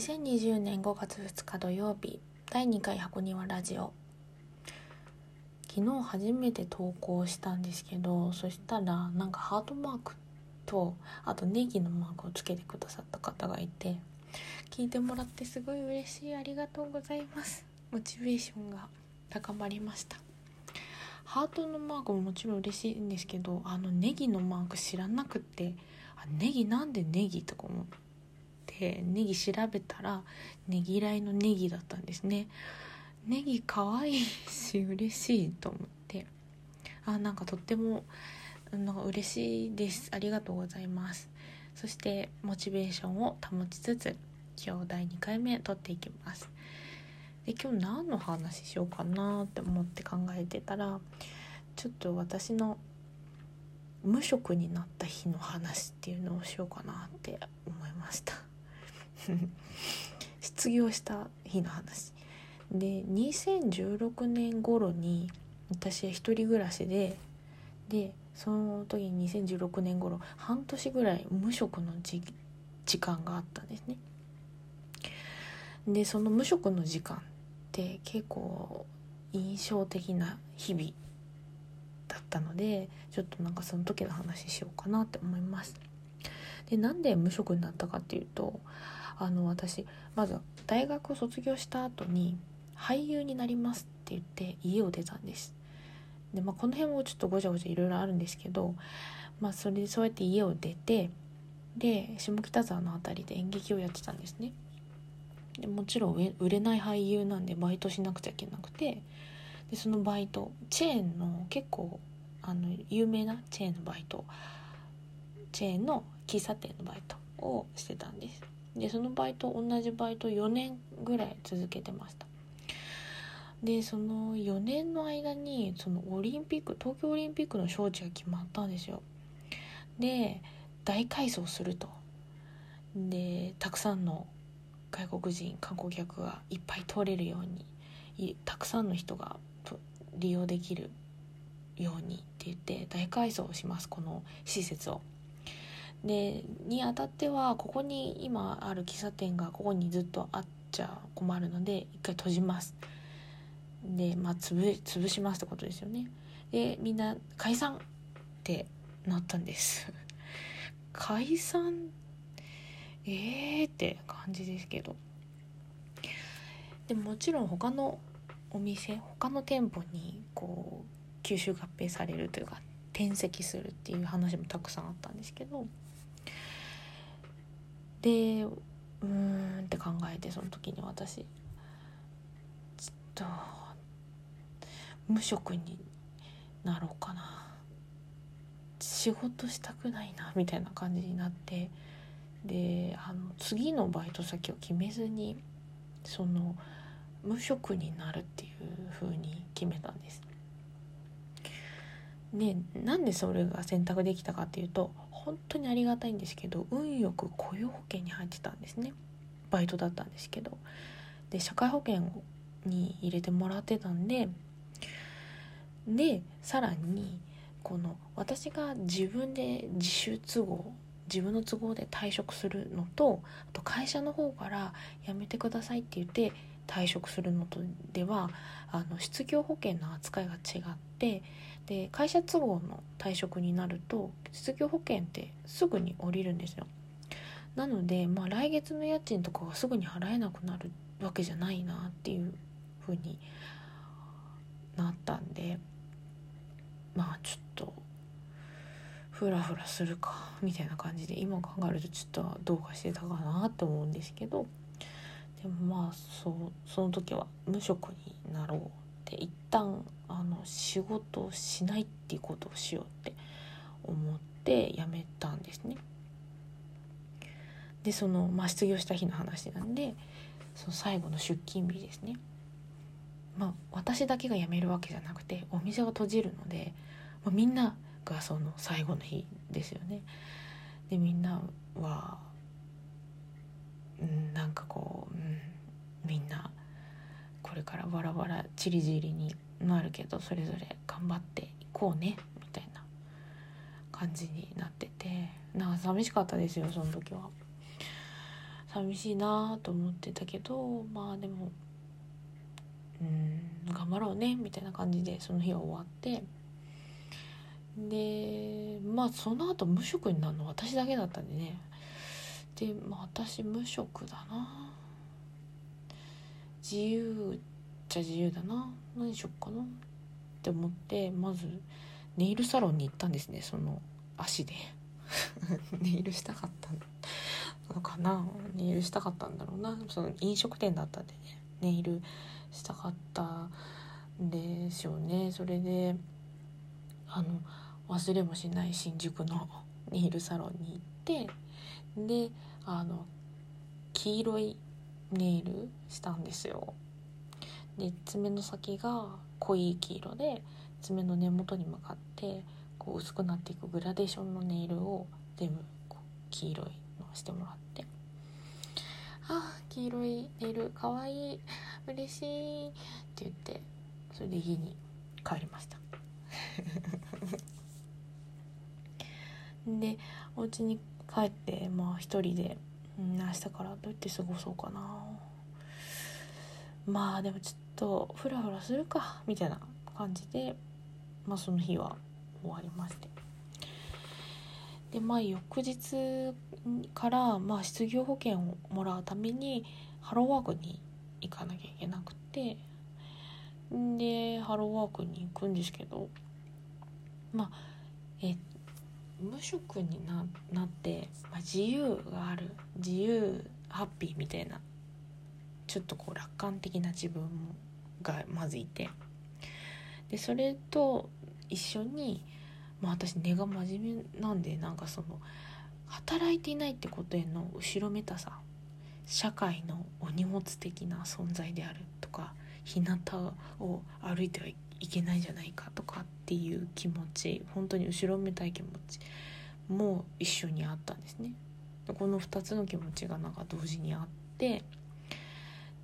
2020年5月2日土曜日第2回箱庭ラジオ。昨日初めて投稿したんですけどそしたらなんかハートマークとあとネギのマークをつけてくださった方がいて聞いてもらってすごい嬉しい。ありがとうございます。モチベーションが高まりました。ハートのマークももちろん嬉しいんですけどあのネギのマーク知らなくてあネギなんでネギとか思ってネギ調べたらねぎらいのネギだったんですね。ネギ可愛いし嬉しいと思って。あなんかとってもなんか嬉しいです。ありがとうございます。そしてモチベーションを保ちつつ今日第2回目撮っていきます。で今日何の話しようかなって思って考えてたらちょっと私の無職になった日の話っていうのをしようかなって思いました。失業した日の話。で2016年頃に私は一人暮らしででその時に2016年頃半年ぐらい無職の時間があったんですね。でその無職の時間って結構印象的な日々だったのでちょっとなんかその時の話しようかなって思います。でなんで無職になったかっていうとあの私まず大学を卒業した後に俳優になりますって言って家を出たんです。で、まあ、この辺もちょっとごちゃごちゃいろいろあるんですけど、まあ、それでそうやって家を出てで下北沢の辺りで演劇をやってたんですね。でもちろん売れない俳優なんでバイトしなくちゃいけなくてでそのバイトチェーンの結構あの有名なチェーンのバイトチェーンの喫茶店のバイトをしてたんです。でそのバイト同じバイト4年ぐらい続けてました。でその4年の間にそのオリンピック東京オリンピックの招致が決まったんですよ。で大改装すると。でたくさんの外国人観光客がいっぱい通れるようにたくさんの人が利用できるようにって言って大改装をしますこの施設を。でにあたってはここに今ある喫茶店がここにずっとあっちゃ困るので一回閉じます。でまあ潰潰しますってことですよね。でみんな解散ってなったんです。解散？えーって感じですけどでもちろん他のお店他の店舗にこう吸収合併されるというか転籍するっていう話もたくさんあったんですけどでうーんって考えてその時に私。ちょっと無職になろうかな。仕事したくないなみたいな感じになって。であの次のバイト先を決めずにその無職になるっていう風に決めたんです。でなんでそれが選択できたかっていうと本当にありがたいんですけど運よく雇用保険に入ってたんですね。バイトだったんですけど。で社会保険に入れてもらってたんででさらにこの私が自分で自主都合自分の都合で退職するのとあと会社の方から辞めてくださいって言って退職するのとではあの失業保険の扱いが違ってで会社都合の退職になると失業保険ってすぐに降りるんですよ。なので、まあ、来月の家賃とかがすぐに払えなくなるわけじゃないなっていう風になったんでまあちょっとフラフラするかみたいな感じで今考えるとちょっとどうかしてたかなと思うんですけどでもまあそうその時は無職になろうって一旦あの仕事をしないっていうことをしようって思って辞めたんですね。でその、まあ、失業した日の話なんでその最後の出勤日ですね。まあ私だけが辞めるわけじゃなくてお店が閉じるので、まあ、みんながその最後の日ですよね。でみんなは、うん、なんかこう、うん、みんなこれからバラバラチリジリになるけどそれぞれ頑張っていこうねみたいな感じになっててなんか寂しかったですよその時は。寂しいなと思ってたけどまあでもうん頑張ろうねみたいな感じでその日は終わって。でまあその後無職になるの私だけだったんでね。でまあ私無職だな。自由っちゃ自由だな。何しよっかな。って思ってまずネイルサロンに行ったんですね。その足で。ネイルしたかったの。かな。ネイルしたかったんだろうな。その飲食店だったんでね。ネイルしたかったんでしょうね。それであの忘れもしない新宿の ネイルサロンに行ってであの黄色いネイルしたんですよ。で爪の先が濃い黄色で爪の根元に向かってこう薄くなっていくグラデーションのネイルを全部こう黄色いのをしてもらって「あ黄色いネイルかわいい嬉しい」って言ってそれで家に帰りました。でお家に帰ってまあ一人で、うん、明日からどうやって過ごそうかな。まあでもちょっとフラフラするかみたいな感じでまあその日は終わりまして。でまあ翌日からまあ失業保険をもらうためにハローワークに行かなきゃいけなくて。でハローワークに行くんですけどまあえっ無職にななって、まあ、自由がある自由ハッピーみたいなちょっとこう楽観的な自分がまずいて。でそれと一緒に、まあ、私根が真面目なんでなんかその働いていないってことへの後ろめたさ社会のお荷物的な存在であるとか日向を歩いてはいいけないんじゃないかとかっていう気持ち本当に後ろめたい気持ちも一緒にあったんですね。この2つの気持ちがなんか同時にあって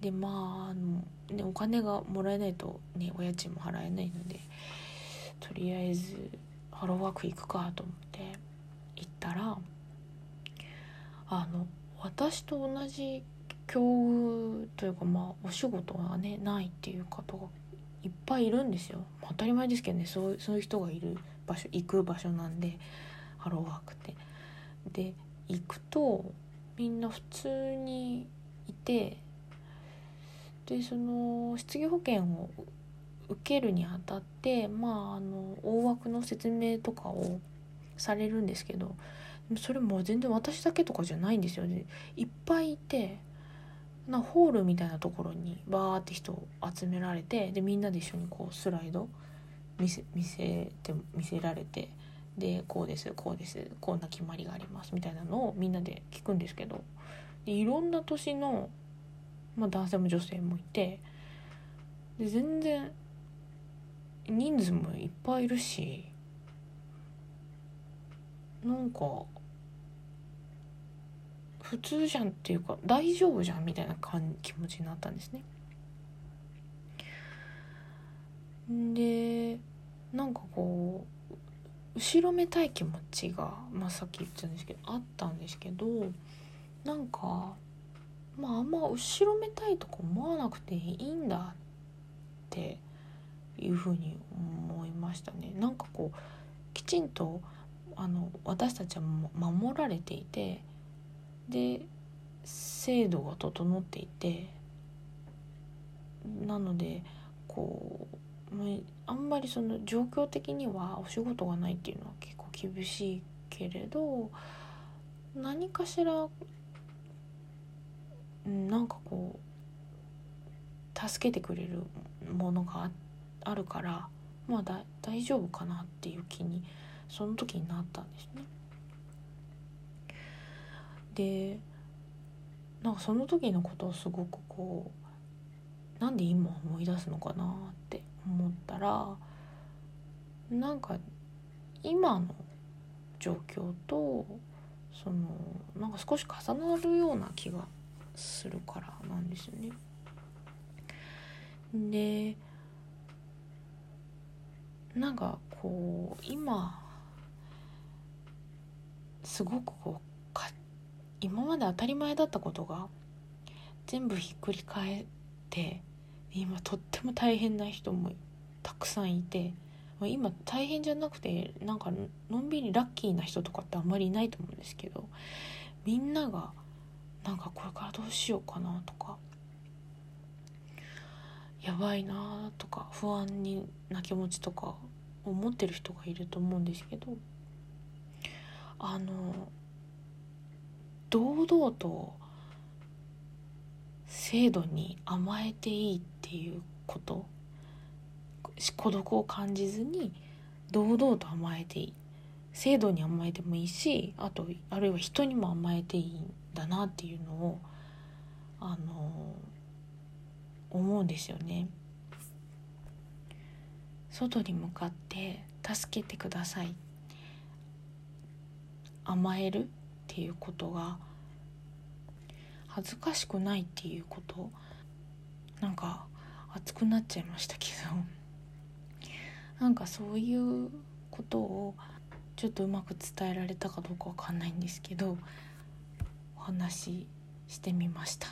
でまああの、ね、お金がもらえないと、ね、お家賃も払えないのでとりあえずハローワーク行くかと思って行ったらあの私と同じ境遇というかまあお仕事がねないっていう方がいっぱいいるんですよ。当たり前ですけどね。そうそういう人がいる場所行く場所なんでハローワークって。で行くとみんな普通にいてでその失業保険を受けるにあたってまああの大枠の説明とかをされるんですけどそれも全然私だけとかじゃないんですよね。いっぱいいてなホールみたいなところにバーって人を集められてでみんなで一緒にこうスライド見せ見せて見せられてでこうですこうですこんな決まりがありますみたいなのをみんなで聞くんですけどでいろんな年の、まあ、男性も女性もいてで全然人数もいっぱいいるしなんか普通じゃんっていうか大丈夫じゃんみたいな感気持ちになったんですね。でなんかこう後ろめたい気持ちが、まあ、さっき言ったんですけどあったんですけどなんかまああんま後ろめたいとか思わなくていいんだっていうふうに思いましたね。なんかこうきちんとあの私たちは守られていてで制度が整っていてなのでこうあんまりその状況的にはお仕事がないっていうのは結構厳しいけれど何かしらなんかこう助けてくれるものがあるからまあだ大丈夫かなっていう気にその時になったんですね。でなんかその時のことをすごくこうなんで今思い出すのかなって思ったらなんか今の状況とそのなんか少し重なるような気がするからなんですよね。でなんかこう今すごくこう今まで当たり前だったことが全部ひっくり返って今とっても大変な人もたくさんいて今大変じゃなくてなんかのんびりラッキーな人とかってあんまりいないと思うんですけどみんながなんかこれからどうしようかなとかやばいなとか不安にな気持ちとか思ってる人がいると思うんですけどあの堂々と制度に甘えていいっていうこと？孤独を感じずに堂々と甘えていい。制度に甘えてもいいしあとあるいは人にも甘えていいんだなっていうのをあの思うんですよね。外に向かって助けてください。甘える？っていうことが恥ずかしくないっていうこと。なんか熱くなっちゃいましたけど。なんかそういうことをちょっとうまく伝えられたかどうかわかんないんですけどお話ししてみました。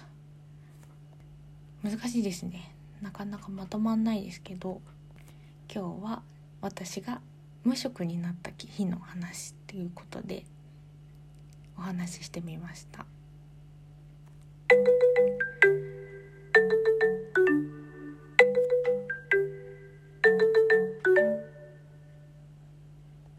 難しいですね。なかなかまとまんないですけど今日は私が無職になった日の話っていうことでお話ししてみました。